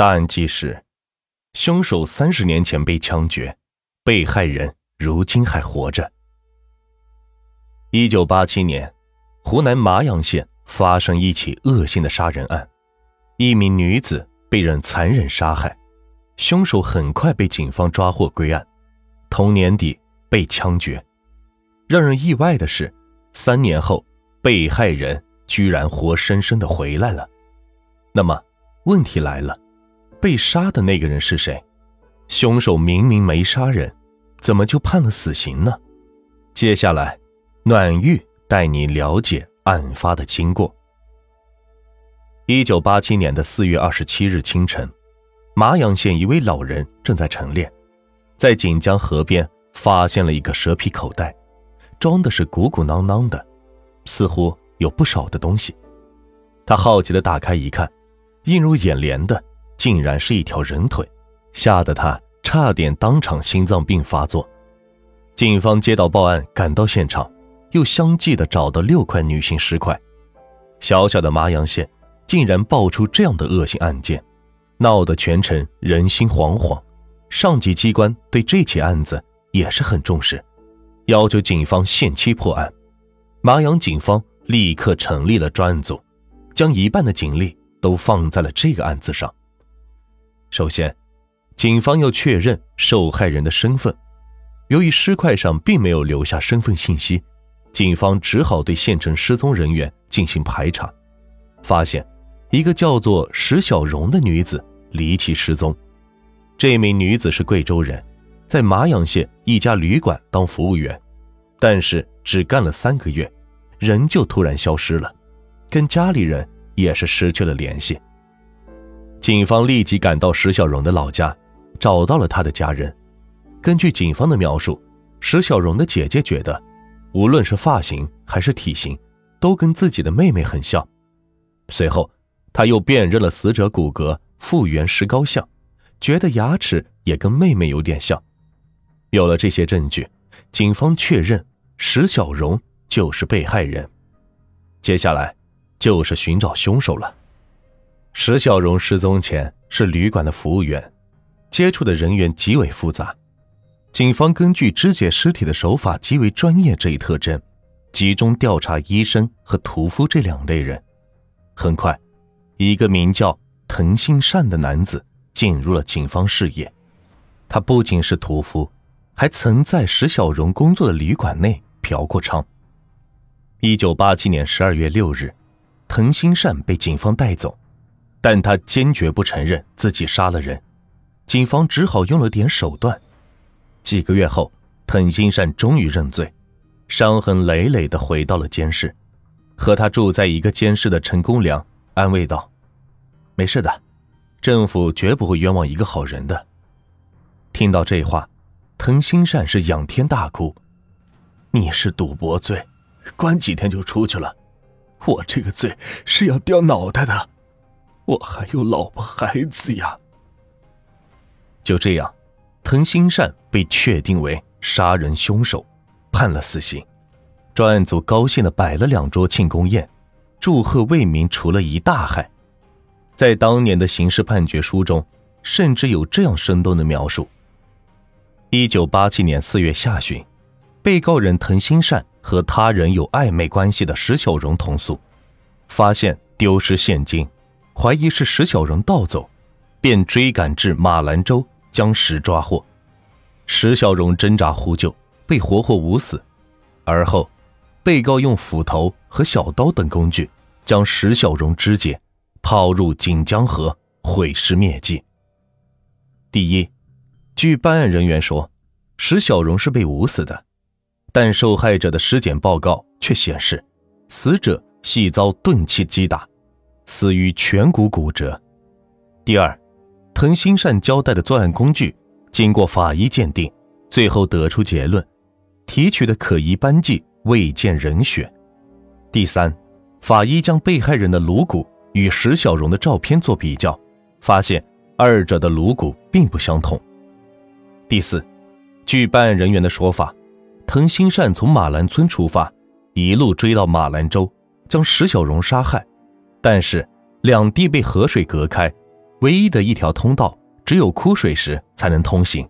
答案即是，凶手三十年前被枪决，被害人如今还活着。一九八七年，湖南麻阳县发生一起恶性的杀人案，一名女子被人残忍杀害，凶手很快被警方抓获归案，同年底被枪决。让人意外的是，三年后，被害人居然活生生的回来了。那么，问题来了。被杀的那个人是谁？凶手明明没杀人，怎么就判了死刑呢？接下来，暖玉带你了解案发的经过。一九八七年的四月二十七日清晨，麻阳县一位老人正在晨练，在锦江河边发现了一个蛇皮口袋，装的是鼓鼓囊囊的，似乎有不少的东西。他好奇的打开一看，映入眼帘的。竟然是一条人腿，吓得他差点当场心脏病发作。警方接到报案，赶到现场，又相继的找到六块女性尸块。小小的麻阳县竟然爆出这样的恶性案件，闹得全城人心惶惶。上级机关对这起案子也是很重视，要求警方限期破案。麻阳警方立刻成立了专案组，将一半的警力都放在了这个案子上。首先，警方要确认受害人的身份。由于尸块上并没有留下身份信息，警方只好对县城失踪人员进行排查，发现一个叫做石小荣的女子离奇失踪。这名女子是贵州人，在麻阳县一家旅馆当服务员，但是只干了三个月，人就突然消失了，跟家里人也是失去了联系。警方立即赶到石小荣的老家，找到了他的家人。根据警方的描述，石小荣的姐姐觉得，无论是发型还是体型，都跟自己的妹妹很像。随后，他又辨认了死者骨骼，复原石膏像，觉得牙齿也跟妹妹有点像。有了这些证据，警方确认石小荣就是被害人。接下来，就是寻找凶手了。石小荣失踪前是旅馆的服务员，接触的人员极为复杂。警方根据肢解尸体的手法极为专业这一特征，集中调查医生和屠夫这两类人。很快，一个名叫滕新善的男子进入了警方视野。他不仅是屠夫，还曾在石小荣工作的旅馆内嫖过娼。一九八七年十二月六日，滕新善被警方带走。但他坚决不承认自己杀了人，警方只好用了点手段。几个月后，滕新善终于认罪，伤痕累累的回到了监室，和他住在一个监室的陈公良安慰道：“没事的，政府绝不会冤枉一个好人的。”听到这话，滕新善是仰天大哭：“你是赌博罪，关几天就出去了，我这个罪是要掉脑袋的。”我还有老婆孩子呀！就这样，滕新善被确定为杀人凶手，判了死刑。专案组高兴的摆了两桌庆功宴，祝贺为民除了一大害。在当年的刑事判决书中，甚至有这样生动的描述：一九八七年四月下旬，被告人滕新善和他人有暧昧关系的石小荣同宿，发现丢失现金。怀疑是石小荣盗走，便追赶至马兰洲，将石抓获。石小荣挣扎呼救，被活活捂死。而后，被告用斧头和小刀等工具将石小荣肢解，抛入锦江河，毁尸灭迹。第一，据办案人员说，石小荣是被捂死的，但受害者的尸检报告却显示，死者系遭钝器击打。死于颧骨骨折。第二，滕新善交代的作案工具，经过法医鉴定，最后得出结论：提取的可疑斑迹未见人血。第三，法医将被害人的颅骨与石小荣的照片做比较，发现二者的颅骨并不相同。第四，据办案人员的说法，滕新善从马兰村出发，一路追到马兰州，将石小荣杀害。但是，两地被河水隔开，唯一的一条通道只有枯水时才能通行。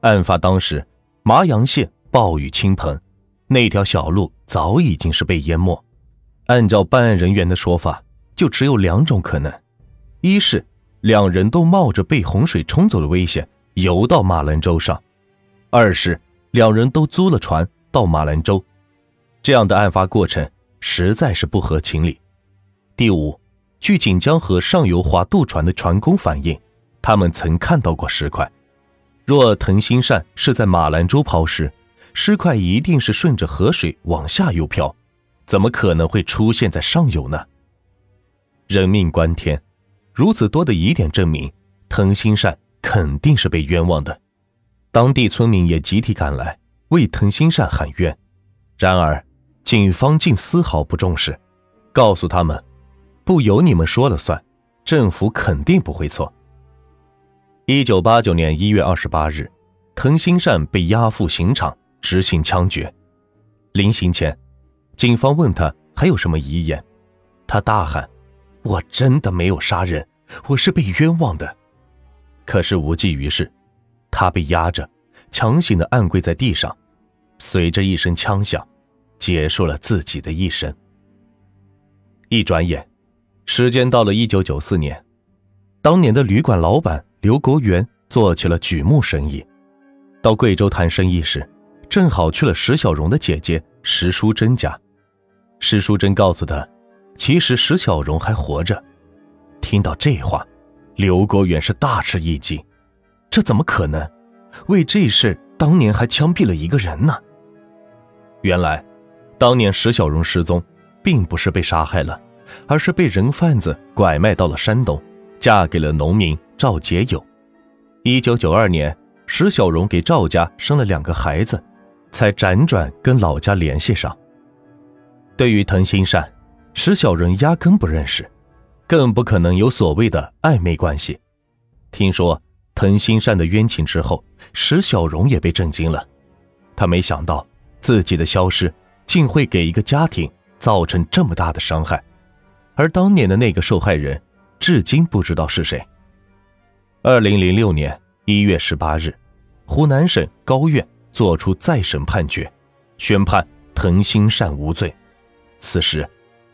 案发当时，麻阳县暴雨倾盆，那条小路早已经是被淹没。按照办案人员的说法，就只有两种可能：一是两人都冒着被洪水冲走的危险游到马兰洲上；二是两人都租了船到马兰洲。这样的案发过程实在是不合情理。第五，据锦江河上游划渡船的船工反映，他们曾看到过尸块。若藤心善是在马兰洲抛尸，尸块一定是顺着河水往下游漂。怎么可能会出现在上游呢？人命关天，如此多的疑点证明，藤心善肯定是被冤枉的。当地村民也集体赶来为藤心善喊冤，然而警方竟丝毫不重视，告诉他们不由你们说了算，政府肯定不会错。一九八九年一月二十八日，藤心善被押赴刑场执行枪决，临行前。警方问他还有什么遗言，他大喊：“我真的没有杀人，我是被冤枉的。”可是无济于事，他被压着，强行的按跪在地上，随着一声枪响，结束了自己的一生。一转眼，时间到了一九九四年，当年的旅馆老板刘国元做起了举木生意，到贵州谈生意时，正好去了石小荣的姐姐石淑珍家。石淑珍告诉他，其实石小荣还活着。听到这话，刘国元是大吃一惊，这怎么可能？为这事，当年还枪毙了一个人呢。原来，当年石小荣失踪，并不是被杀害了，而是被人贩子拐卖到了山东，嫁给了农民赵杰友。一九九二年，石小荣给赵家生了两个孩子，才辗转跟老家联系上。对于滕心善，石小荣压根不认识，更不可能有所谓的暧昧关系。听说滕心善的冤情之后，石小荣也被震惊了。他没想到自己的消失竟会给一个家庭造成这么大的伤害，而当年的那个受害人至今不知道是谁。二零零六年一月十八日，湖南省高院作出再审判决，宣判滕新善无罪。此时，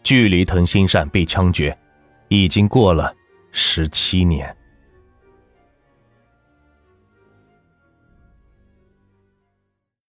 距离滕新善被枪决，已经过了十七年。